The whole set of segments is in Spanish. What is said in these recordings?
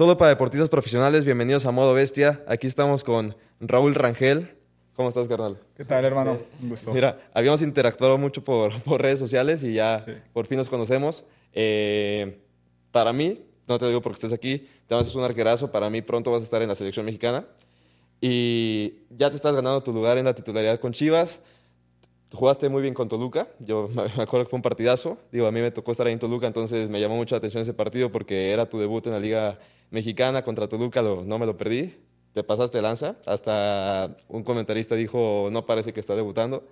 solo para deportistas profesionales, bienvenidos a Modo Bestia. Aquí estamos con Raúl Rangel. ¿Cómo estás, carnal? ¿Qué tal, hermano? Un gusto. Mira, habíamos interactuado mucho por, por redes sociales y ya por fin nos conocemos. Eh, para mí, no te digo porque estés aquí, te vas a un arquerazo. Para mí, pronto vas a estar en la selección mexicana. Y ya te estás ganando tu lugar en la titularidad con Chivas. Jugaste muy bien con Toluca. Yo me acuerdo que fue un partidazo. Digo, a mí me tocó estar ahí en Toluca, entonces me llamó mucho la atención ese partido porque era tu debut en la Liga Mexicana contra Toluca. no me lo perdí te pasaste lanza. Hasta un comentarista dijo, no parece que está debutando.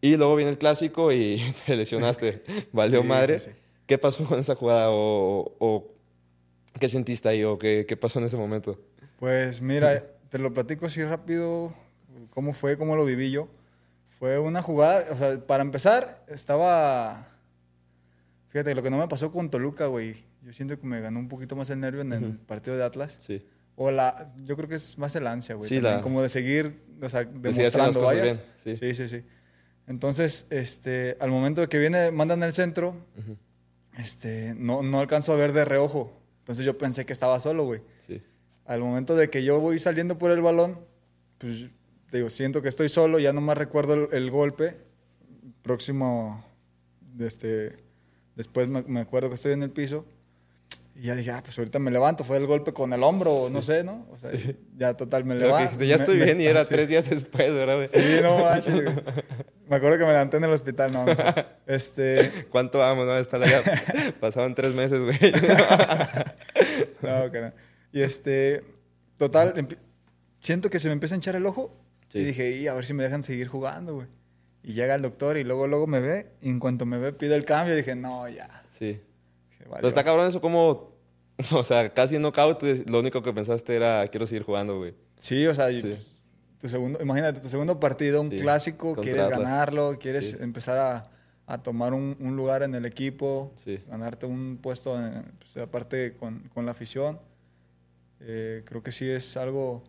Y luego viene el clásico y te lesionaste. Valió madre. ¿Qué pasó con esa jugada? O, qué sentiste ahí? ¿O qué, qué, pasó en ese momento? Pues mira, te lo platico así rápido. ¿Cómo fue? ¿Cómo lo viví yo? Fue una jugada, o sea, para empezar, estaba... Fíjate, lo que no me pasó con Toluca, güey. Yo siento que me ganó un poquito más el nervio en el partido de Atlas. Sí. O la, yo creo que es más el ansia, güey. Sí, como de seguir, o sea, demostrando, vayas. Sí. sí. sí, Entonces, este, al momento de que viene, mandan el centro, este, no, no alcanzo a ver de reojo. Entonces yo pensé que estaba solo, güey. Sí. Al momento de que yo voy saliendo por el balón, pues, digo, siento que estoy solo, ya no más recuerdo el, golpe. Próximo, este, después me, me acuerdo que estoy en el piso y ya dije, ah, pues ahorita me levanto, fue el golpe con el hombro, no sé, ¿no? O sea, ya total me levanto. ya estoy bien y era tres días después, ¿verdad? Sí, no, macho. me acuerdo que me levanté en el hospital, no, este... ¿Cuánto vamos, no? Está allá. Pasaban tres meses, güey. no, que no. Y este, total, siento que se me empieza a hinchar el ojo. Y dije, y a ver si me dejan seguir jugando, güey. Y llega el doctor y luego, luego me ve. Y en cuanto me ve, pide el cambio. Y dije, no, ya. Sí. Pero está cabrón eso como... O sea, casi en knockout, lo único que pensaste era, quiero seguir jugando, güey. Sí, o sea, pues, tu segundo, imagínate, tu segundo partido, un clásico, quieres ganarlo, quieres empezar a, a tomar un, un, lugar en el equipo, ganarte un puesto, pues, aparte con, con, la afición. Eh, creo que sí es algo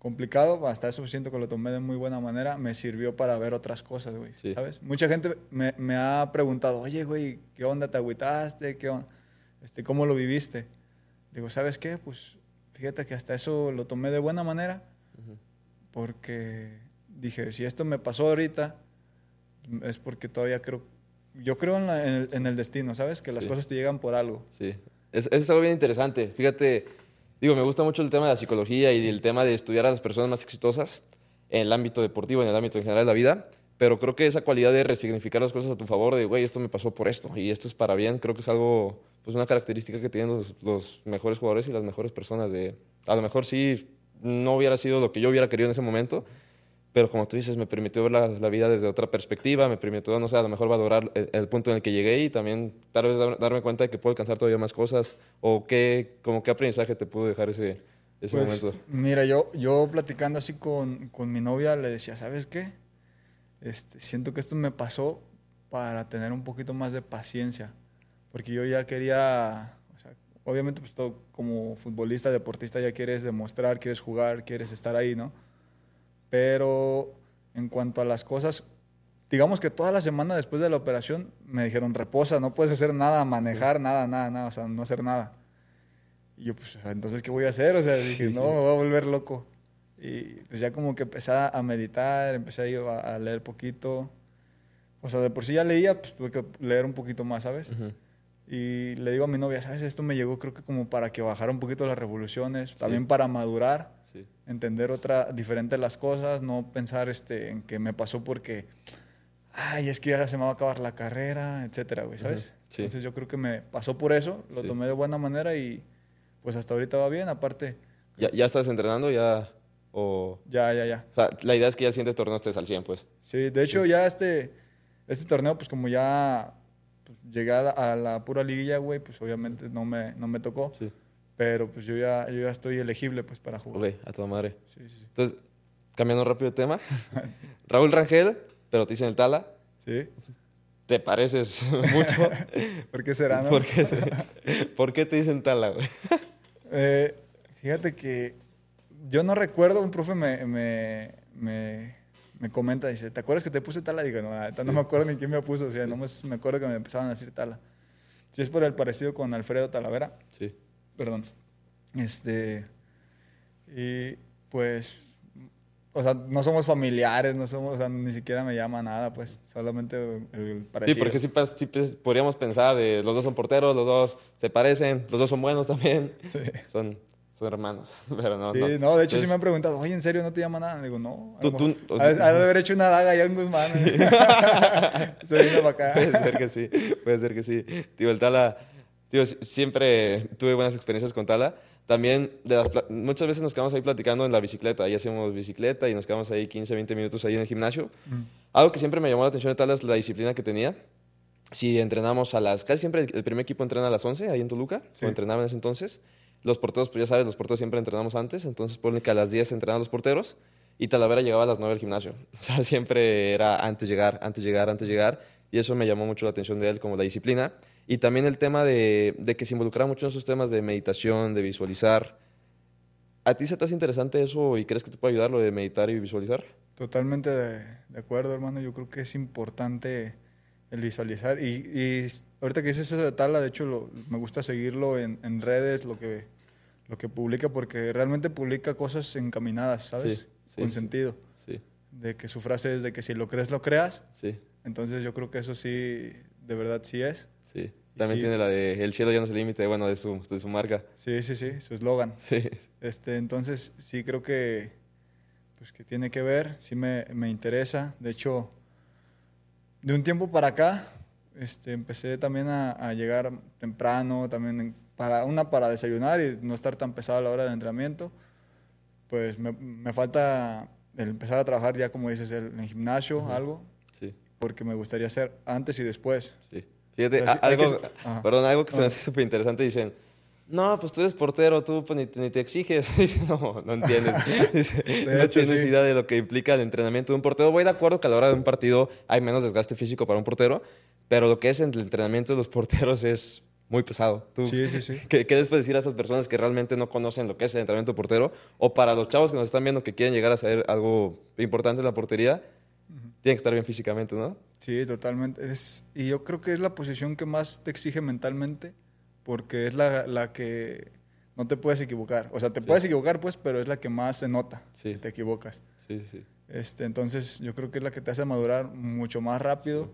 complicado, hasta eso siento que lo tomé de muy buena manera, me sirvió para ver otras cosas, güey, ¿sabes? Mucha gente me, me, ha preguntado, oye, güey, ¿qué onda te agüitaste? ¿Qué este, ¿cómo lo viviste? Digo, ¿sabes qué? Pues fíjate que hasta eso lo tomé de buena manera, porque dije, si esto me pasó ahorita, es porque todavía creo, yo creo en, el, destino, ¿sabes? Que las cosas te llegan por algo. Sí, es, es algo bien interesante. Fíjate, digo, me gusta mucho el tema de la psicología y el tema de estudiar a las personas más exitosas en el ámbito deportivo, en el ámbito en general de la vida pero creo que esa cualidad de resignificar las cosas a tu favor, de, güey, esto me pasó por esto y esto es para bien, creo que es algo, pues una característica que tienen los, los, mejores jugadores y las mejores personas. De, a lo mejor sí no hubiera sido lo que yo hubiera querido en ese momento, pero como tú dices, me permitió ver la, la vida desde otra perspectiva, me permitió, no sé, a lo mejor valorar el, punto en el que llegué y también tal vez darme cuenta de que puedo alcanzar todavía más cosas o qué, como qué aprendizaje te pudo dejar ese, ese pues, momento. Mira, yo, yo platicando así con, con mi novia le decía, ¿sabes qué? Este, siento que esto me pasó para tener un poquito más de paciencia, porque yo ya quería, obviamente pues todo, como futbolista, deportista ya quieres demostrar, quieres jugar, quieres estar ahí, ¿no? Pero en cuanto a las cosas, digamos que toda la semana después de la operación me dijeron, reposa, no puedes hacer nada, manejar, nada, nada, nada, o sea, no hacer nada. Y yo, pues, entonces, ¿qué voy a hacer? O sea, dije, no, me voy a volver loco. Y pues ya como que empecé a meditar, empecé a, a leer poquito. O sea, de por sí ya leía, pues tuve que leer un poquito más, ¿sabes? Y le digo a mi novia, ¿sabes? Esto me llegó creo que como para que bajara un poquito las revoluciones, también para madurar, entender otra, diferente las cosas, no pensar este, en que me pasó porque, ay, es que ya se me va a acabar la carrera, etcétera, güey, ¿sabes? Entonces yo creo que me pasó por eso, lo tomé de buena manera y pues hasta ahorita va bien, aparte. ¿Ya, ya estás entrenando? ¿Ya...? O, ya, ya, ya. O sea, la idea es que ya sientes torneo estés al 100, pues. Sí, de hecho, ya este, este torneo, pues como ya pues, llegué a la, pura liguilla, güey, pues obviamente no me, no me tocó. Sí. Pero pues yo ya, yo ya estoy elegible, pues, para jugar. Ok, a toda madre. Sí, sí. Entonces, cambiando rápido de tema. Raúl Rangel, pero te dicen el Tala. Sí. ¿Te pareces mucho? ¿Por qué será, no? ¿Por qué, ¿Por qué te dicen Tala, güey? Eh, fíjate que yo no recuerdo, un profe me, me, me, me, comenta, dice, ¿te acuerdas que te puse tala? Digo, no, no me acuerdo ni quién me puso, o sea, no me, acuerdo que me empezaban a decir tala. Si es por el parecido con Alfredo Talavera. Sí. Perdón. Este, y pues, o sea, no somos familiares, no somos, o sea, ni siquiera me llama nada, pues, solamente el parecido. Sí, porque sí, sí podríamos pensar, los dos son porteros, los dos se parecen, los dos son buenos también. Sí. Son, son hermanos, pero no. Sí, no, de hecho sí me han preguntado, oye, ¿en serio no te llama nada? Le digo, no. Tú, tú, de haber hecho una daga allá en Guzmán. Se vino para acá. Puede ser que sí, puede ser que sí. Tío, el Tala, tío, siempre tuve buenas experiencias con Tala. También de las, muchas veces nos quedamos ahí platicando en la bicicleta. Ahí hacíamos bicicleta y nos quedamos ahí 15, 20 minutos ahí en el gimnasio. Mm. Algo que siempre me llamó la atención de Tala es la disciplina que tenía. Si entrenamos a las... Casi siempre el primer equipo entrena a las 11 ahí en Toluca, o entrenaba en ese entonces. Los porteros, pues ya sabes, los porteros siempre entrenamos antes, entonces ponen que a las 10 entrenan los porteros y Talavera llegaba a las 9 al gimnasio. O sea, siempre era antes llegar, antes llegar, antes llegar. Y eso me llamó mucho la atención de él, como la disciplina. Y también el tema de, de que se involucraba mucho en esos temas de meditación, de visualizar. ¿A ti se te hace interesante eso y crees que te puede ayudar lo de meditar y visualizar? Totalmente de, de acuerdo, hermano. Yo creo que es importante el visualizar. Y, y ahorita que dices eso de Tala, de hecho me gusta seguirlo en, en, redes, lo que, lo que publica, porque realmente publica cosas encaminadas, ¿sabes? Con sentido. Sí. De que su frase es de que si lo crees, lo creas. Sí. Entonces yo creo que eso sí, de verdad sí es. Sí. También tiene la de El cielo ya no es el límite, bueno, de su, de su marca. Sí, sí, sí, su eslogan. Sí. Este, entonces sí creo que, pues, que tiene que ver, sí me, me interesa. De hecho, de un tiempo para acá, este, empecé también a, llegar temprano, también para, una para desayunar y no estar tan pesado a la hora del entrenamiento. Pues me, me falta el empezar a trabajar ya, como dices, el, en el gimnasio, algo. Sí. Porque me gustaría hacer antes y después. Sí. Fíjate, algo, perdón, algo que se me hace súper interesante. Dicen, no, pues tú eres portero, tú pues, ni, te exiges. no, no entiendes. no tienes idea de lo que implica el entrenamiento de un portero. Voy de acuerdo que a la hora de un partido hay menos desgaste físico para un portero, pero lo que es el entrenamiento de los porteros es muy pesado. sí, sí, sí. ¿qué, ¿qué, después decir a esas personas que realmente no conocen lo que es el entrenamiento portero? O para los chavos que nos están viendo que quieren llegar a saber algo importante en la portería, tienen que estar bien físicamente, ¿no? Sí, totalmente. Es, y yo creo que es la posición que más te exige mentalmente porque es la, la, que no te puedes equivocar. O sea, te puedes equivocar, pues, pero es la que más se nota si te equivocas. Sí, sí. Este, entonces, yo creo que es la que te hace madurar mucho más rápido.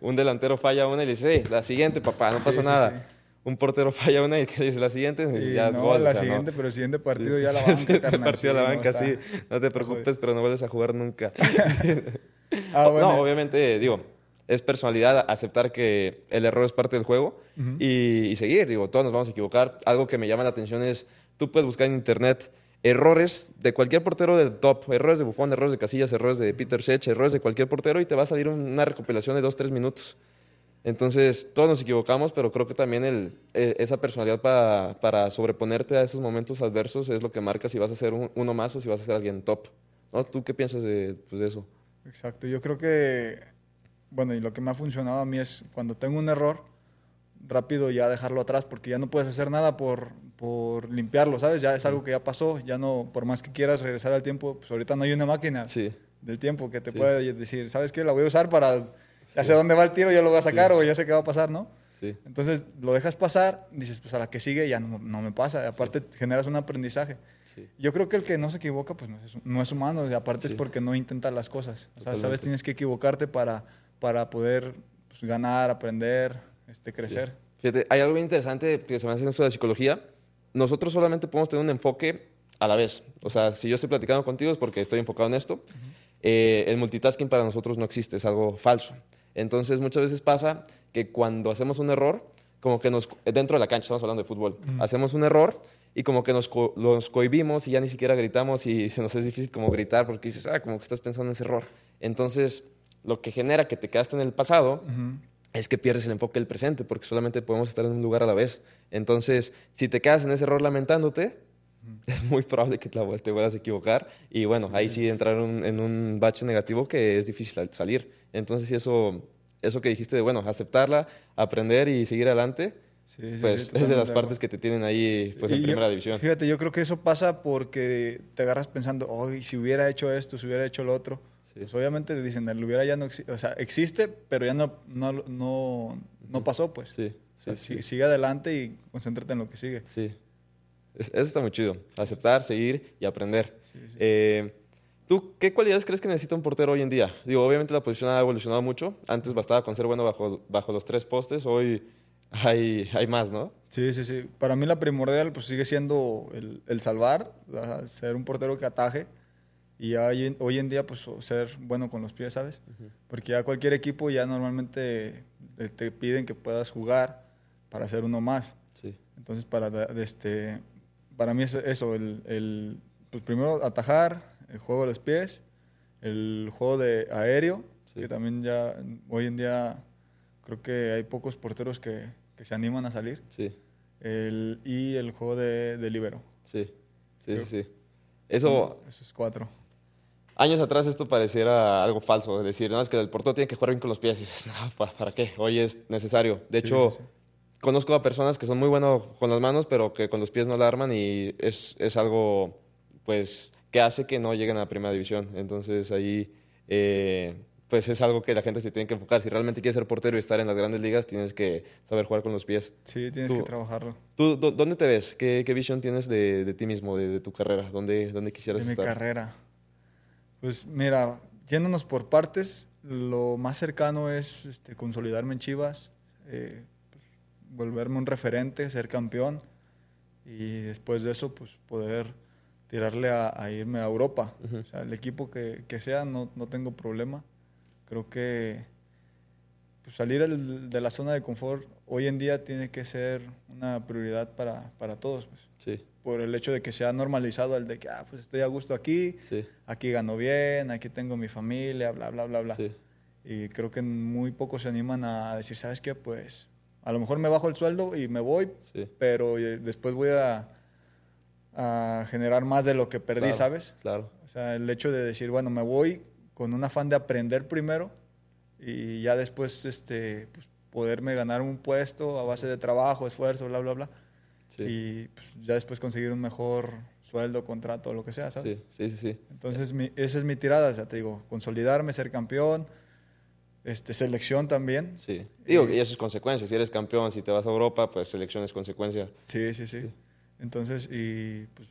un, delantero falla una y le dice, la siguiente, papá, no pasa nada. Un portero falla una y te dice, la siguiente, y ya es gol. la siguiente, pero el siguiente partido ya la banca, carnal. partido la banca, sí. No te preocupes, pero no vuelves a jugar nunca. ah, bueno. No, obviamente, digo, es personalidad aceptar que el error es parte del juego y, seguir. Digo, todos nos vamos a equivocar. Algo que me llama la atención es, tú puedes buscar en internet errores de cualquier portero del top, errores de Buffon, errores de Casillas, errores de Peter Sech, errores de cualquier portero y te va a salir una recopilación de dos, tres minutos. Entonces, todos nos equivocamos, pero creo que también el, e, esa personalidad para, para, sobreponerte a esos momentos adversos es lo que marca si vas a ser uno más o si vas a ser alguien top. ¿no? ¿Tú qué piensas de, pues, de eso? Exacto, yo creo que bueno, y lo que me ha funcionado a mí es cuando tengo un error, rápido ya dejarlo atrás, porque ya no puedes hacer nada por, por limpiarlo, ¿sabes? Ya es algo que ya pasó, ya no, por más que quieras regresar al tiempo, pues ahorita no hay una máquina del tiempo que te puede decir, ¿sabes qué? La voy a usar para, ya sé dónde va el tiro, ya lo voy a sacar o ya sé qué va a pasar, ¿no? Entonces lo dejas pasar, dices, pues a la que sigue ya no, no me pasa, aparte generas un aprendizaje. Yo creo que el que no se equivoca, pues no es, no es humano, y aparte es porque no intenta las cosas. O sea, sabes, tienes que equivocarte para para poder pues, ganar, aprender, este, crecer. Fíjate, hay algo bien interesante que se me hace en esto de la psicología. Nosotros solamente podemos tener un enfoque a la vez. O sea, si yo estoy platicando contigo es porque estoy enfocado en esto. Eh, el multitasking para nosotros no existe, es algo falso. Entonces, muchas veces pasa que cuando hacemos un error, como que nos, dentro de la cancha, estamos hablando de fútbol, hacemos un error y como que nos, nos cohibimos y ya ni siquiera gritamos y se nos es difícil como gritar porque dices, ah, como que estás pensando en ese error. Entonces, lo que genera que te quedaste en el pasado es que pierdes el enfoque del presente, porque solamente podemos estar en un lugar a la vez. Entonces, si te quedas en ese error lamentándote, es muy probable que te, te vuelvas a equivocar y bueno, ahí sí entrar en un bache negativo que es difícil salir. Entonces, eso, eso que dijiste de, bueno, aceptarla, aprender y seguir adelante, pues es de las partes que te tienen ahí pues, en primera división. Fíjate, yo creo que eso pasa porque te agarras pensando, hoy si hubiera hecho esto, si hubiera hecho lo otro pues obviamente dicen, el hubiera ya no existe, o sea, existe, pero ya no, no, no, no pasó, pues. Sí. sigue adelante y concéntrate en lo que sigue. Sí. eso está muy chido. Aceptar, seguir y aprender. Eh, ¿Tú qué cualidades crees que necesita un portero hoy en día? Digo, obviamente la posición ha evolucionado mucho. Antes bastaba con ser bueno bajo, bajo los tres postes. Hoy hay, hay más, ¿no? Sí, sí, sí. Para mí la primordial pues sigue siendo el, el salvar, ser un portero que ataje y hoy, hoy en día pues ser bueno con los pies, ¿sabes? Porque ya cualquier equipo ya normalmente te piden que puedas jugar para ser uno más. Sí. Entonces para, este, para mí es eso, el, el pues primero atajar, el juego de los pies, el juego de aéreo, que también ya hoy en día creo que hay pocos porteros que, que se animan a salir. Sí. El, y el juego de, de libero. Sí, sí, sí, sí. Eso... Esos cuatro. Años atrás esto pareciera algo falso, decir, no, es que el portero tiene que jugar bien con los pies. Y dices, no, ¿para qué? Hoy es necesario. De hecho, conozco a personas que son muy buenos con las manos, pero que con los pies no la arman y es, es algo, pues, que hace que no lleguen a la primera división. Entonces ahí, eh, pues es algo que la gente se tiene que enfocar. Si realmente quieres ser portero y estar en las grandes ligas, tienes que saber jugar con los pies. Sí, tienes que trabajarlo. ¿Tú dónde te ves? ¿Qué, qué visión tienes de, de, ti mismo, de, tu carrera? ¿Dónde, dónde quisieras de estar? De mi carrera. Pues mira, yéndonos por partes, lo más cercano es este, consolidarme en Chivas, eh, pues, volverme un referente, ser campeón y después de eso pues poder tirarle a, irme a Europa. O sea, el equipo que, que sea, no, no, tengo problema. Creo que pues, salir de la zona de confort hoy en día tiene que ser una prioridad para, para todos. Pues. Sí por el hecho de que se ha normalizado el de que, ah, pues estoy a gusto aquí, aquí gano bien, aquí tengo mi familia, bla, bla, bla, bla. Y creo que muy pocos se animan a decir, ¿sabes qué? Pues a lo mejor me bajo el sueldo y me voy, pero eh, después voy a, a, generar más de lo que perdí, ¿sabes? Claro. O sea, el hecho de decir, bueno, me voy con un afán de aprender primero y ya después este, pues, poderme ganar un puesto a base de trabajo, esfuerzo, bla, bla, bla y pues, ya después conseguir un mejor sueldo, contrato, lo que sea, ¿sabes? Sí, sí, sí. Entonces, esa es mi tirada, ya te digo, consolidarme, ser campeón, este, selección también. Sí, digo, y eso es consecuencia, si eres campeón, si te vas a Europa, pues selección es consecuencia. Sí, sí, sí. Entonces, y pues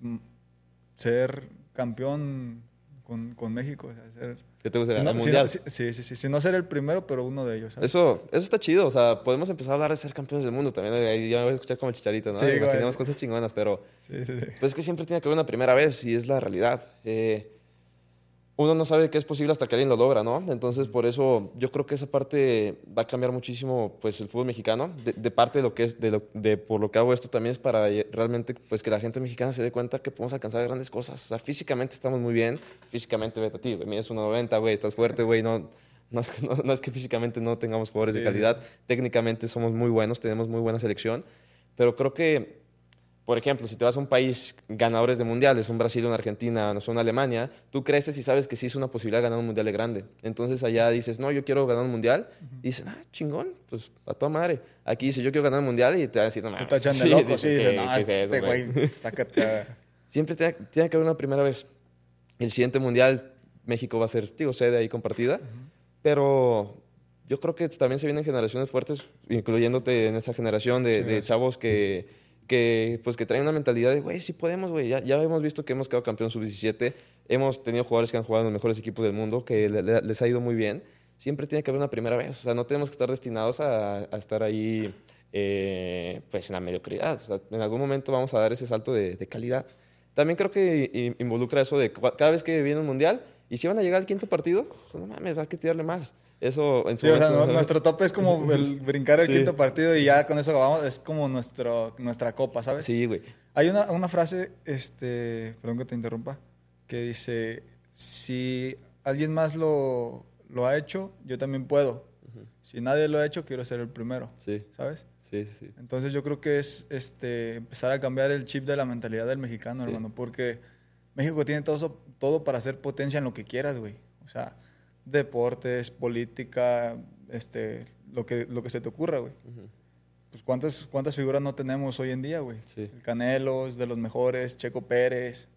ser campeón con, con México, o sea, ser ¿Qué te gustaría? ¿El mundial? sí, sí, sí, sí. no ser el primero, pero uno de ellos. Eso, eso está chido. O sea, podemos empezar a hablar de ser campeones del mundo también. Ahí ya me voy a escuchar como chicharito, ¿no? Sí, Imaginemos cosas chingonas, pero. Sí, sí, sí. Pues es que siempre tiene que haber una primera vez y es la realidad. Eh, uno no sabe qué es posible hasta que alguien lo logra, ¿no? Entonces, por eso yo creo que esa parte va a cambiar muchísimo, pues, el fútbol mexicano. De, parte de lo que es, de, lo, de, por lo que hago esto también es para realmente, pues, que la gente mexicana se dé cuenta que podemos alcanzar grandes cosas. O sea, físicamente estamos muy bien. Físicamente, vete a ti, güey, es 1.90, güey, estás fuerte, güey, no, no, no, es que físicamente no tengamos jugadores de calidad. Técnicamente somos muy buenos, tenemos muy buena selección. Pero creo que por ejemplo, si te vas a un país ganadores de mundiales, un Brasil, una Argentina, no sé, una Alemania, tú creces y sabes que sí es una posibilidad ganar un mundial de grande. Entonces allá dices, no, yo quiero ganar un mundial. Y dicen, ah, chingón, pues a toda madre. Aquí dices, yo quiero ganar un mundial y te van a decir, no mames. Te echan de loco, sí, dices, no, este güey, sácate. Siempre tiene, tiene, que haber una primera vez. El siguiente mundial, México va a ser, digo, sede ahí compartida. Pero yo creo que también se vienen generaciones fuertes, incluyéndote en esa generación de, de chavos que que, pues, que traen una mentalidad de, güey, sí podemos, güey. Ya, ya hemos visto que hemos quedado campeón sub-17. Hemos tenido jugadores que han jugado en los mejores equipos del mundo, que les ha ido muy bien. Siempre tiene que haber una primera vez. O sea, no tenemos que estar destinados a, a estar ahí, eh, pues, en la mediocridad. O sea, en algún momento vamos a dar ese salto de, de calidad. También creo que involucra eso de cada vez que viene un mundial, y si van a llegar al quinto partido, pues, no mames, a que tirarle más. Eso en su sí, o sea, nuestro tope es como el brincar el quinto partido y ya con eso acabamos, es como nuestro, nuestra copa, ¿sabes? Sí, güey. Hay una, una frase, este, perdón que te interrumpa, que dice, si alguien más lo, lo ha hecho, yo también puedo. Si nadie lo ha hecho, quiero ser el primero. Sí. ¿Sabes? Sí, sí. Entonces yo creo que es este, empezar a cambiar el chip de la mentalidad del mexicano, hermano, porque México tiene todo, todo para hacer potencia en lo que quieras, güey. O sea, deportes, política, este, lo que, lo que se te ocurra, güey. Pues ¿cuántas, cuántas figuras no tenemos hoy en día, güey. El Canelo es de los mejores, Checo Pérez,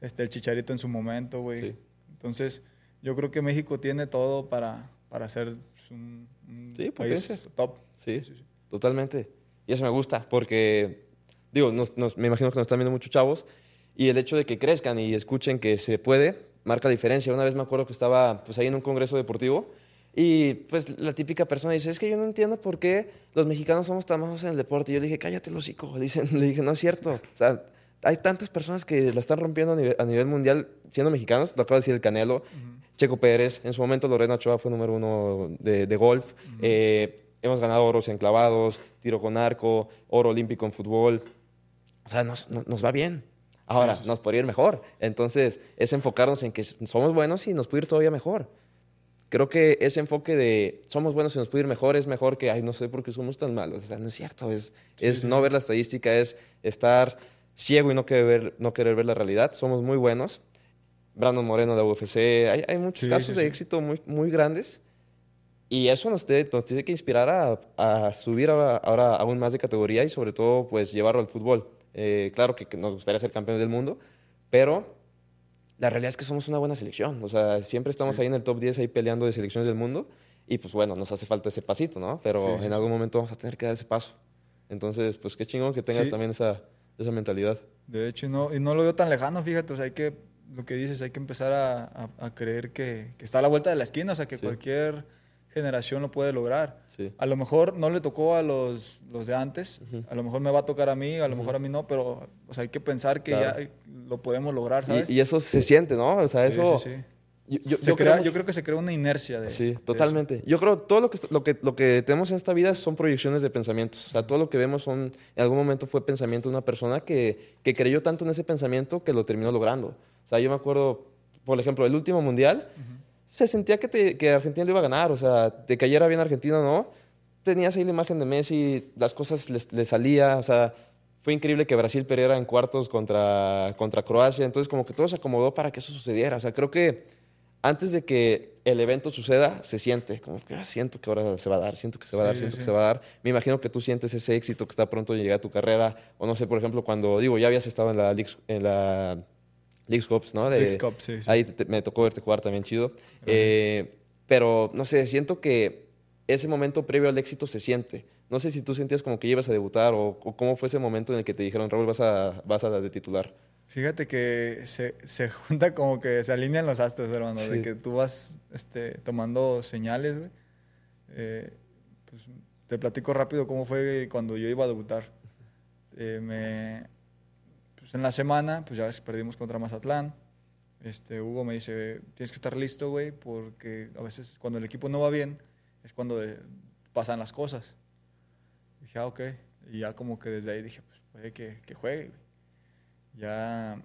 este, el Chicharito en su momento, güey. Entonces, yo creo que México tiene todo para, para ser un, país top. Sí, totalmente. Y eso me gusta, porque digo, me imagino que nos están viendo muchos chavos, y el hecho de que crezcan y escuchen que se puede, marca diferencia. Una vez me acuerdo que estaba pues, ahí en un congreso deportivo, y pues la típica persona dice, es que yo no entiendo por qué los mexicanos somos tan malos en el deporte. Y yo le dije, cállate los hocico. Dicen, le dije, no es cierto. O sea, hay tantas personas que la están rompiendo a nivel, mundial siendo mexicanos. Lo acaba de decir el Canelo, Checo Pérez. En su momento Lorena Ochoa fue número uno de, golf. Eh, hemos ganado oros en clavados, tiro con arco, oro olímpico en fútbol. O sea, nos, nos va bien. Ahora, nos podría ir mejor. Entonces, es enfocarnos en que somos buenos y nos puede ir todavía mejor creo que ese enfoque de somos buenos y nos puede ir mejor es mejor que, ay, no sé por qué somos tan malos. O sea, no es cierto. Es, es no ver la estadística, es estar ciego y no querer ver, no querer ver la realidad. Somos muy buenos. Brandon Moreno de UFC. Hay, hay muchos casos de éxito muy, muy grandes. Y eso nos, nos tiene que inspirar a, a subir ahora, ahora, aún más de categoría y sobre todo pues llevarlo al fútbol. Eh, claro que, que nos gustaría ser campeones del mundo, pero la realidad es que somos una buena selección. O sea, siempre estamos ahí en el top 10 ahí peleando de selecciones del mundo. Y pues bueno, nos hace falta ese pasito, ¿no? Pero en algún momento vamos a tener que dar ese paso. Entonces, pues qué chingón que tengas también esa, esa mentalidad. De hecho, y no, y no lo veo tan lejano, fíjate. O sea, hay que, lo que dices, hay que empezar a, a, creer que, que, está a la vuelta de la esquina. O sea, que cualquier generación lo puede lograr. A lo mejor no le tocó a los, los de antes, a lo mejor me va a tocar a mí, a lo mejor a mí no, pero o sea, hay que pensar que ya lo podemos lograr, ¿sabes? Y, eso se siente, ¿no? O sea, eso... Sí, yo, yo, creo, yo, creo, que se crea una inercia de Sí, totalmente. yo creo todo lo que, lo, que, lo que tenemos en esta vida son proyecciones de pensamientos. O sea, todo lo que vemos son, en algún momento fue pensamiento de una persona que, que creyó tanto en ese pensamiento que lo terminó logrando. O sea, yo me acuerdo, por ejemplo, el último mundial, se sentía que, te, que Argentina lo iba a ganar. O sea, te cayera bien Argentina o no. Tenías ahí la imagen de Messi, las cosas le salía. O sea, fue increíble que Brasil perdiera en cuartos contra, contra Croacia. Entonces, como que todo se acomodó para que eso sucediera. O sea, creo que antes de que el evento suceda, se siente. Como que ah, siento que ahora se va a dar, siento que se va a dar, siento que se va a dar. Me imagino que tú sientes ese éxito que está pronto de llegar a tu carrera. O no sé, por ejemplo, cuando, digo, ya habías estado en la, en la League Cups, ¿no? De, Cup, sí, Ahí me tocó verte jugar también chido. Eh, pero, no sé, siento que ese momento previo al éxito se siente. No sé si tú sentías como que ibas a debutar o, cómo fue ese momento en el que te dijeron, Raúl, vas a, vas a de titular. Fíjate que se, se, junta como que se alinean los astros, hermano, de que tú vas este, tomando señales, güey. Eh, pues, te platico rápido cómo fue cuando yo iba a debutar. Eh, me, pues en la semana, pues ya ves, perdimos contra Mazatlán. Este, Hugo me dice, tienes que estar listo, güey, porque a veces cuando el equipo no va bien es cuando pasan las cosas. Dije, ah, ok. Y ya como que desde ahí dije, pues puede que, que juegue. Güey. Ya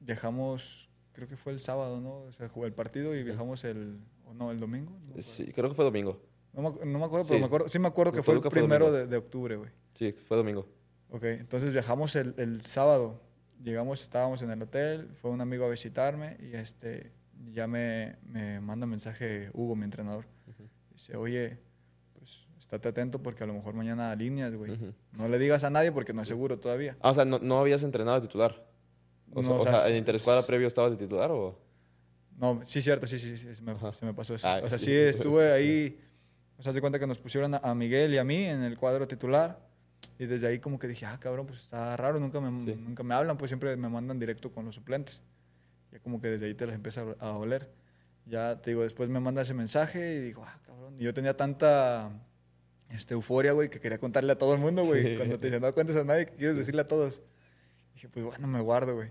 dejamos, creo que fue el sábado, ¿no? O sea, jugó el partido y viajamos el, o no, el domingo. sí, creo que fue domingo. No me, no me acuerdo, pero me acuerdo, sí me acuerdo que fue el primero de, de, octubre, güey. Sí, fue domingo. Ok, entonces viajamos el, el, sábado. Llegamos, estábamos en el hotel, fue un amigo a visitarme y este, ya me, me manda un mensaje Hugo, mi entrenador. Dice, oye, pues estate atento porque a lo mejor mañana alineas, güey. No le digas a nadie porque no es seguro todavía. Ah, o sea, no, no habías entrenado de titular. O, sea, o sea, ¿en interescuadra previo estabas de titular o...? No, sí, cierto, sí, sí, sí se, me, se me pasó eso. Ah, o sea, sí, estuve ahí... O sea, se cuenta que nos pusieron a Miguel y a mí en el cuadro titular y desde ahí como que dije, ah, cabrón, pues está raro, nunca me, nunca me hablan, pues siempre me mandan directo con los suplentes. Ya como que desde ahí te las empieza a oler. Ya te digo, después me manda ese mensaje y digo, ah, cabrón. Y yo tenía tanta este, euforia, güey, que quería contarle a todo el mundo, güey. Cuando te dicen, no cuentes a nadie, quieres decirle a todos. Dije, pues bueno, me guardo, güey.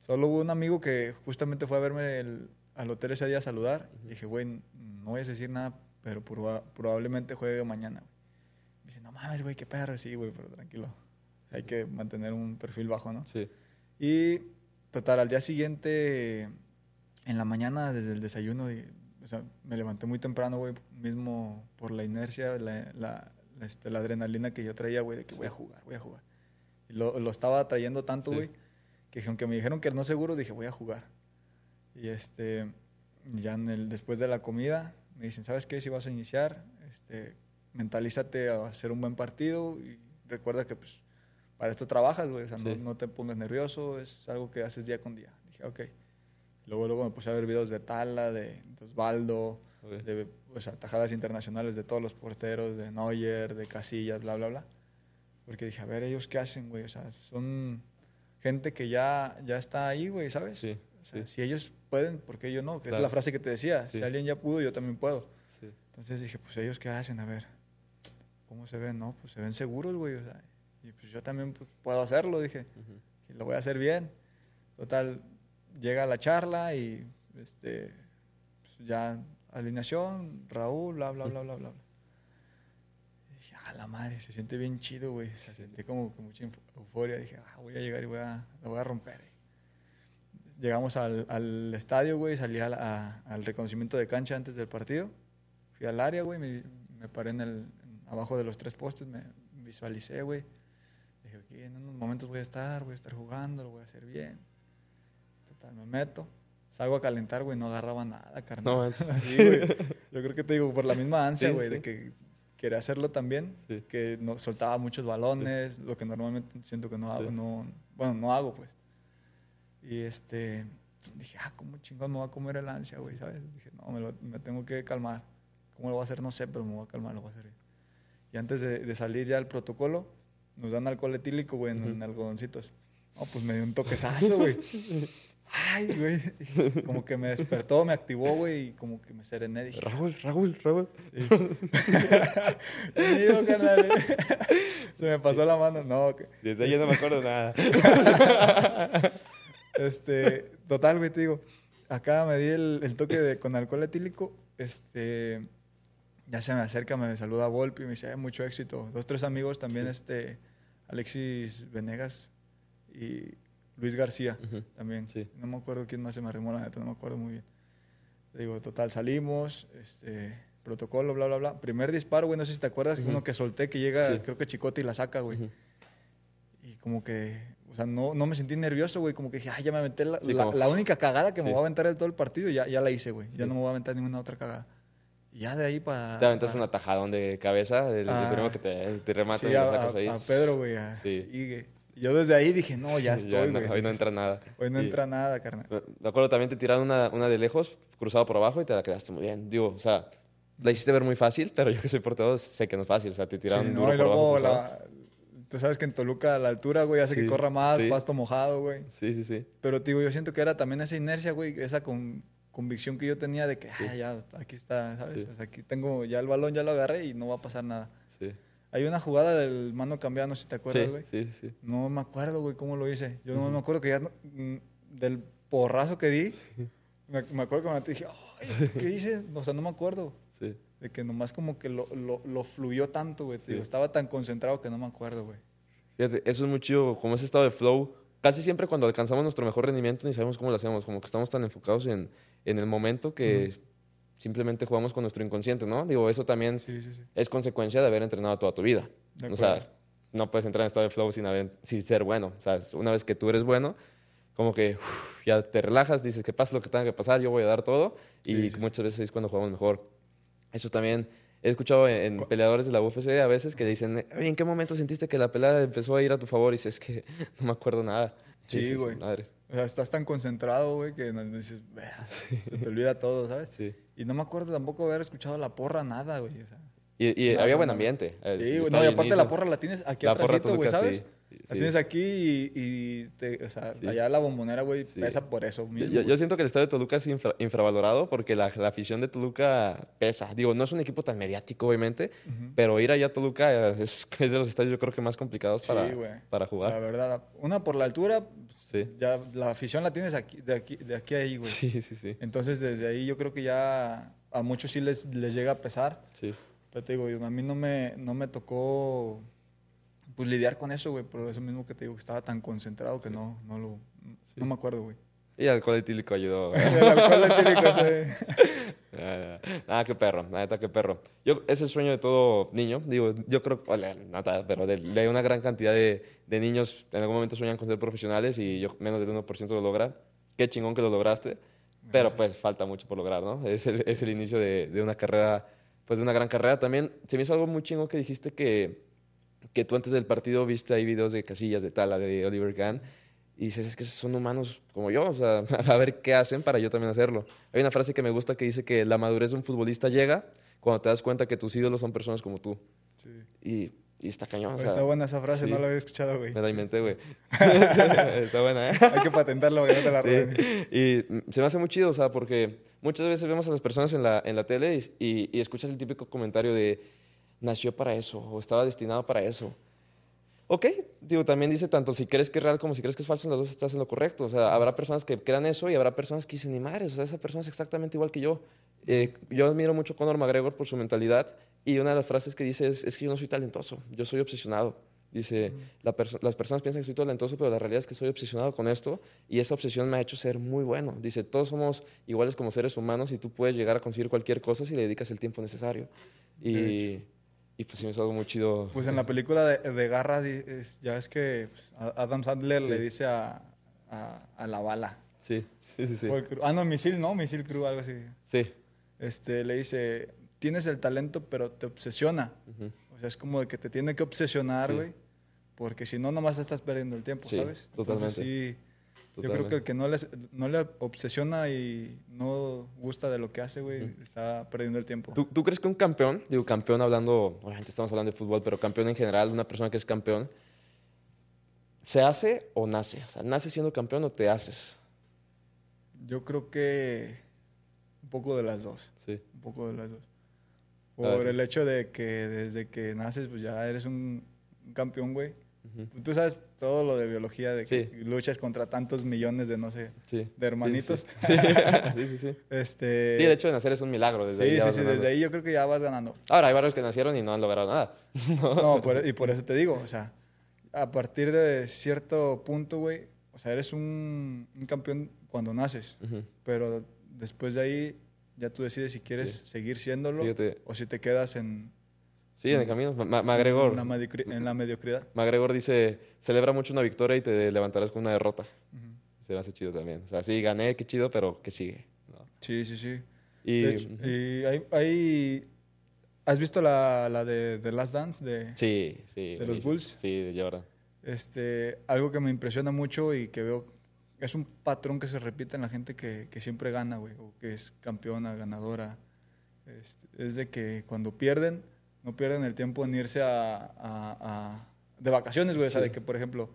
Solo hubo un amigo que justamente fue a verme al hotel ese día a saludar. dije, güey, no voy a decir nada, pero probablemente juegue mañana, güey mames, güey, qué perro. Sí, güey, pero tranquilo. Hay que mantener un perfil bajo, ¿no? Sí. Y total, al día siguiente, en la mañana, desde el desayuno, o sea, me levanté muy temprano, güey, mismo por la inercia, la, la, este, la adrenalina que yo traía, güey, de que voy a jugar, voy a jugar. Y lo, lo estaba trayendo tanto, güey, que aunque me dijeron que no seguro, dije, voy a jugar. Y este, ya en el, después de la comida, me dicen, ¿sabes qué? Si vas a iniciar, este, mentalízate a hacer un buen partido y recuerda que pues para esto trabajas, güey, o sea, no, te pongas nervioso, es algo que haces día con día. Dije, ok. Luego, luego me puse a ver videos de Tala, de, Osvaldo, de o sea, tajadas internacionales de todos los porteros, de Neuer, de Casillas, bla, bla, bla. Porque dije, a ver, ellos qué hacen, güey. O sea, son gente que ya, ya está ahí, güey, ¿sabes? Sí, O sea, sí. si ellos pueden, ¿por qué yo no? Que Claro. es la frase que te decía. Si alguien ya pudo, yo también puedo. Sí. Entonces dije, pues ellos qué hacen, a ver, ¿cómo se ven? No, pues se ven seguros, güey. O sea, y pues yo también pues, puedo hacerlo, dije. Y lo voy a hacer bien. Total, llega la charla y este, pues, ya alineación, Raúl, bla, bla, bla, bla, bla. bla. Y dije, ah, la madre, se siente bien chido, güey. Se sentí como con mucha euforia. Dije, ah, voy a llegar y voy a, la voy a romper. Llegamos al, al estadio, güey, salí a la- a- al reconocimiento de cancha antes del partido. Fui al área, güey, me, me paré en el, abajo de los tres postes, me visualicé, güey. Dije, aquí en unos momentos voy a estar, voy a estar jugando, lo voy a hacer bien. Total, me meto. Salgo a calentar, güey, no agarraba nada, carnal. No manches. Sí, güey. Yo creo que te digo, por la misma ansia, Sí, güey, sí. de que quería hacerlo también, Sí. que no, soltaba muchos balones, lo que normalmente siento que no hago, Sí. no, bueno, no hago, pues. Y este, dije, ah, ¿cómo chingón me voy a comer el ansia, güey, sabes? Dije, no, me, lo- me tengo que calmar. ¿Cómo lo voy a hacer? No sé, pero me voy a calmar, lo voy a hacer bien. Y antes de, de salir ya al protocolo, nos dan alcohol etílico, güey, en, en algodoncitos. No, pues me dio un toquezazo, güey. Ay, güey. Como que me despertó, me activó, güey, y como que me serené. Dije, Raúl, Raúl, Raúl. Bienvenido, carnal. Se me pasó la mano. No, que- Desde ahí no me acuerdo nada. este, total, güey, te digo. Acá me di el, el toque de, con alcohol etílico. Este, ya se me acerca, me saluda Volpi, me dice, "Eh, mucho éxito. Dos, tres amigos también, este, Alexis Venegas y Luis García Ujú. también. Sí. No me acuerdo quién más se me arrimó, la neta, no me acuerdo muy bien. Digo, total, salimos, este, protocolo, bla, bla, bla. Primer disparo, güey, no sé si te acuerdas, Ujú. uno que solté, que llega, Sí. creo que Chicote y la saca, güey. Ujú. Y como que, o sea, no, no me sentí nervioso, güey. Como que dije, ay, ya me aventé la, Sí, la- la única cagada que me voy a aventar el todo el partido, ya, ya la hice, güey. Ya no me voy a aventar ninguna otra cagada. Ya de ahí para... Te aventas un atajadón de cabeza, el, Ah. primero que te, te remata Sí, y lo sacas ahí. a- Pedro, güey. Sí. sigue. Yo desde ahí dije, no, ya estoy, Ya no- güey. hoy no entra nada. Hoy no entra nada, carnal. Me acuerdo también te tiraron una, una de lejos, cruzado por abajo y te la quedaste muy bien. Digo, o sea, la hiciste ver muy fácil, pero yo que soy portero sé que no es fácil. O sea, te tiraron Sí, duro no, y por abajo. luego cruzado. la... Tú sabes que en Toluca la altura, güey, hace Sí, que corra más, sí. pasto mojado, güey. Sí, sí, sí. Pero, digo, yo siento que era también esa inercia, güey, esa con- convicción que yo tenía de que, ah, ya, aquí está, ¿sabes? Sí. O sea, aquí tengo ya el balón, ya lo agarré y no va a pasar nada. Sí, Hay una jugada del mano cambiado, no sé si te acuerdas, sí, güey. sí, sí. No me acuerdo, güey, cómo lo hice. Yo no Ujú. me acuerdo que ya, no- mm, del porrazo que di, me, me acuerdo que me dije, ay, ¿qué hice? O sea, no me acuerdo. sí. De que nomás como que lo, lo, lo fluyó tanto, güey. Sí. Estaba tan concentrado que no me acuerdo, güey. Fíjate, eso es muy chido, como ese estado de flow. Casi siempre cuando alcanzamos nuestro mejor rendimiento ni sabemos cómo lo hacemos, como que estamos tan enfocados en, en el momento que simplemente jugamos con nuestro inconsciente, ¿no? Digo, eso también Sí, sí, sí. es consecuencia de haber entrenado toda tu vida. De O sea, no puedes entrar en estado de flow sin, haber- sin ser bueno. O sea, una vez que tú eres bueno, como que ya te relajas, dices que pase lo que tenga que pasar, yo voy a dar todo. y muchas veces es cuando jugamos mejor. Eso también he escuchado en, en peleadores de la UFC a veces que dicen, "Oye, ¿en qué momento sentiste que la pelea empezó a ir a tu favor? Y dices, es que no me acuerdo nada. Sí, güey. O sea, estás tan concentrado, güey, que dices, "Vea", se te olvida todo, ¿sabes? Sí. Y no me acuerdo tampoco haber escuchado la porra, nada, güey. O sea, Y, y Nada, había buen ambiente. Sí, güey. No, y aparte la porra la tienes aquí atrásito, güey, ¿sabes? sí. La tienes aquí y, y te, o sea, Sí. allá la bombonera, güey, Sí. pesa por eso Yo, mismo. yo- güey. yo siento que el estadio de Toluca es infra- infravalorado porque la, la afición de Toluca pesa. Digo, no es un equipo tan mediático, obviamente, Ujú. pero ir allá a Toluca es, es de los estadios yo creo que más complicados para, para La jugar. verdad, una por la altura, pues, ya la afición la tienes aquí, de aquí, de aquí a ahí, güey. Sí, sí, sí. Entonces, desde ahí yo creo que ya a muchos sí les, les llega a pesar. sí. Pero te digo, a mí no me, no me tocó pues lidiar con eso, güey. Por eso mismo que te digo que estaba tan concentrado que no, no lo... Sí. No me acuerdo, güey. Y el alcohol etílico ayudó. El alcohol etílico, sí. Ah, ah, qué perro, neta, qué perro. Yo, es el sueño de todo niño. Digo, yo creo, ole, no ta- pero de, de una gran cantidad de, de niños en algún momento sueñan con ser profesionales y yo menos del 1% lo logra. Qué chingón que lo lograste. Pero pues falta mucho por lograr, ¿no? Es el, es el inicio de, de una carrera, pues de una gran carrera. También se me hizo algo muy chingón que dijiste que, que tú antes del partido viste ahí videos de Casillas, de Tala, de Oliver Kahn. Y dices, es que son humanos como yo, o sea, a ver qué hacen para yo también hacerlo. Hay una frase que me gusta que dice que la madurez de un futbolista llega cuando te das cuenta que tus ídolos son personas como tú. Sí. Y Y está cañón. está buena esa frase, no la había escuchado, güey. Me la inventé, güey. está buena, ¿eh? Hay que patentarla, güey, no te la sí. Y se me hace muy chido, o sea, porque muchas veces vemos a las personas en la, en la tele y, y, escuchas el típico comentario de nació para eso o estaba destinado para eso. Ok, digo, también dice tanto si crees que es real como si crees que es falso, las dos estás en lo correcto. O sea, habrá personas que crean eso y habrá personas que dicen, ni madres, o sea, esa persona es exactamente igual que yo. Eh, yo admiro mucho a Conor McGregor por su mentalidad y una de las frases que dice es, es que yo no soy talentoso, yo soy obsesionado. Dice, las personas piensan que soy talentoso, pero la realidad es que soy obsesionado con esto y esa obsesión me ha hecho ser muy bueno. Dice, todos somos iguales como seres humanos y tú puedes llegar a conseguir cualquier cosa si le dedicas el tiempo necesario. Y, y pues sí me algo muy chido. Pues en la película de, de Garra, ya es que pues, Adam Sandler le dice a, a, la bala. Sí, sí, sí. sí. ah, no, misil, ¿no? Misil crew, algo así. Sí este, le dice, tienes el talento, pero te obsesiona. O sea, es como de que te tiene que obsesionar, güey. Porque si no, nomás estás perdiendo el tiempo, ¿sabes? Totalmente. sí, yo creo que el que no le, no le obsesiona y no gusta de lo que hace, güey, está perdiendo el tiempo. ¿Tú, ¿Tú, crees que un campeón, digo campeón hablando, obviamente estamos hablando de fútbol, pero campeón en general, una persona que es campeón, ¿se hace o nace? O sea, ¿nace siendo campeón o te haces? Yo creo que un poco de las dos. Sí. Un poco de las dos. Por el hecho de que desde que naces, pues ya eres un, campeón, güey. Tú sabes todo lo de biología, de que luchas contra tantos millones de, no sé, de hermanitos. Sí, sí, sí. este... sí, el hecho de nacer es un milagro. Desde ahí sí, sí, desde ahí yo creo que ya vas ganando. Ahora, hay varios que nacieron y no han logrado nada. no, y por eso te digo, o sea, a partir de cierto punto, güey, o sea, eres un, campeón cuando naces, pero después de ahí ya tú decides si quieres seguir siéndolo o si te quedas en... Sí, en el camino. McGregor. En la, mediocridad. McGregor dice, celebra mucho una victoria y te levantarás con una derrota. Se me hace chido también. O sea, sí, gané, qué chido, pero que sigue. Sí, sí, sí. Y, hay, ¿Has visto la, la de The Last Dance? De, sí, sí. De los Bulls. Sí, de Jordan. Este, algo que me impresiona mucho y que veo es un patrón que se repite en la gente que, que siempre gana, güey, o que es campeona, ganadora. Es, de que cuando pierden, no pierden el tiempo en irse a, a, de vacaciones, güey. O sea, de que, por ejemplo,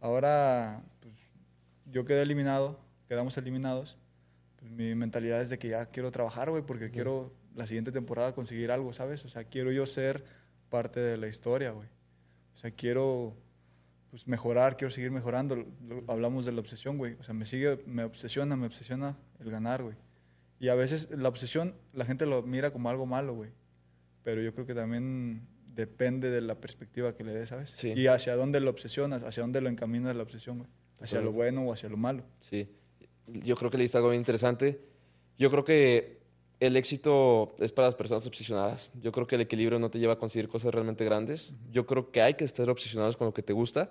ahora pues, yo quedé eliminado, quedamos eliminados. Pues, mi mentalidad es de que ya quiero trabajar, güey, porque quiero la siguiente temporada conseguir algo, ¿sabes? O sea, quiero yo ser parte de la historia, güey. O sea, quiero pues mejorar, quiero seguir mejorando. Hablamos de la obsesión, güey. O sea, me sigue, me obsesiona, me obsesiona el ganar, güey. Y a veces la obsesión, la gente lo mira como algo malo, güey. Pero yo creo que también depende de la perspectiva que le des, ¿sabes? Sí. Y hacia dónde lo obsesionas, hacia dónde lo encaminas la obsesión, güey. Hacia lo bueno o hacia lo malo. Sí. Yo creo que le diste algo bien interesante. Yo creo que el éxito es para las personas obsesionadas. Yo creo que el equilibrio no te lleva a conseguir cosas realmente grandes. Yo creo que hay que estar obsesionados con lo que te gusta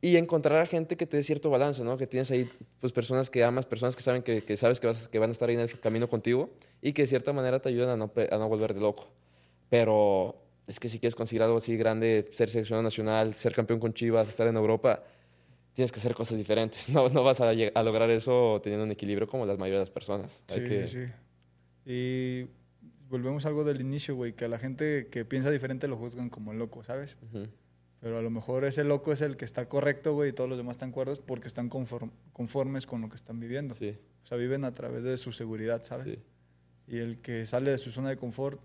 y encontrar a gente que te dé cierto balance, ¿no? Que tienes ahí pues personas que amas, personas que saben que, sabes que, vas, que van a estar ahí en el camino contigo y que de cierta manera te ayudan a no, a no volverte loco. Pero es que si quieres conseguir algo así grande, ser seleccionado nacional, ser campeón con Chivas, estar en Europa, tienes que hacer cosas diferentes. No, no vas a, a lograr eso teniendo un equilibrio como la mayoría de las personas. Sí, que... sí. Y volvemos a algo del inicio, güey, que a la gente que piensa diferente lo juzgan como loco, ¿sabes? Pero a lo mejor ese loco es el que está correcto, güey, y todos los demás están cuerdos porque están conformes con lo que están viviendo. Sí. O sea, viven a través de su seguridad, ¿sabes? Sí. Y el que sale de su zona de confort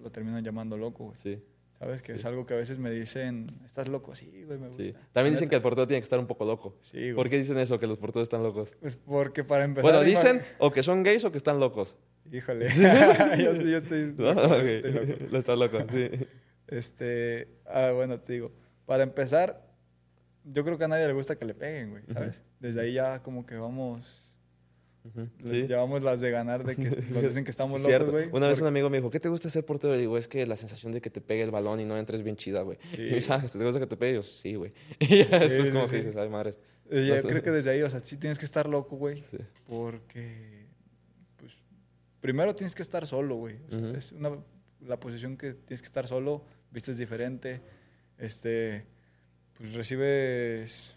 lo terminan llamando loco, güey. Sí. ¿Sabes? Que es algo que a veces me dicen, ¿estás loco? Sí, güey, me gusta. Sí. También dicen que el portero tiene que estar un poco loco. Sí, güey. ¿Por qué dicen eso, que los porteros están locos? Pues porque para empezar... Bueno, dicen o que son gays o que están locos. Híjole, yo, estoy... Loco, Lo estás loco, sí. Este, ah, bueno, te digo, para empezar, yo creo que a nadie le gusta que le peguen, güey, ¿sabes? Desde ahí ya como que vamos Llevamos las de ganar, de que nos dicen que estamos locos, güey. Una vez un amigo me dijo, ¿qué te gusta ser portero? Y digo, es que la sensación de que te pegue el balón y no entres bien chida, güey. Y me dice, ¿te gusta que te pegue? Y yo, sí, güey. Y ya después como que dices, ay, madres. yo creo que desde ahí, o sea, sí tienes que estar loco, güey. Porque, pues, primero tienes que estar solo, güey. Es una, la posición que tienes que estar solo, vistes diferente, este, pues recibes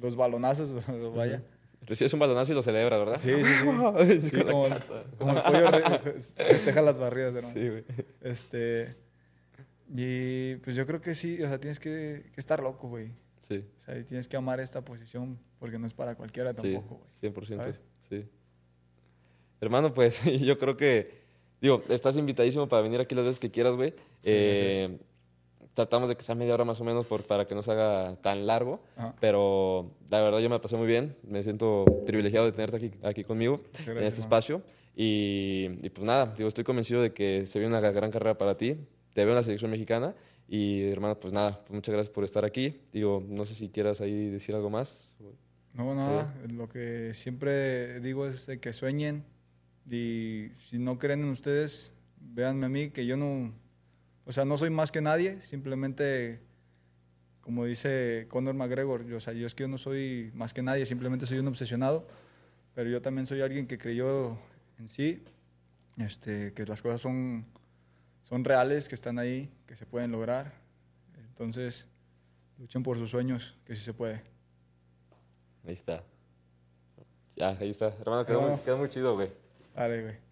los balonazos, vaya. Recibes un balonazo y lo celebras, ¿verdad? Sí, sí, sí. como, el pollo festeja las barridas, ¿no? Sí, güey. Este, Y pues yo creo que sí, o sea, tienes que, que estar loco, güey. Sí. O sea, y tienes que amar esta posición porque no es para cualquiera tampoco, güey. Sí, 100%. ¿Sabes? Sí. Hermano, pues yo creo que, digo, estás invitadísimo para venir aquí las veces que quieras, güey. Eh, tratamos de que sea media hora más o menos por, para que no se haga tan largo, Ajá. pero la verdad yo me pasé muy bien. Me siento privilegiado de tenerte aquí, aquí conmigo Muchas en gracias, este espacio. Y, y pues nada, digo, estoy convencido de que se viene una gran carrera para ti. Te veo en la selección mexicana. Y hermano, pues nada, pues muchas gracias por estar aquí. Digo, no sé si quieras ahí decir algo más. No, nada. Lo que siempre digo es que sueñen y si no creen en ustedes, véanme a mí, que yo no, o sea, no soy más que nadie, simplemente, como dice Conor McGregor, yo, o sea, yo es que yo no soy más que nadie, simplemente soy un obsesionado, pero yo también soy alguien que creyó en sí, este, que las cosas son, son reales, que están ahí, que se pueden lograr. Entonces, luchen por sus sueños, que sí se puede. Ahí está. Ya, ahí está. Hermano, quedó, No. muy, quedó muy chido, güey. Dale, güey.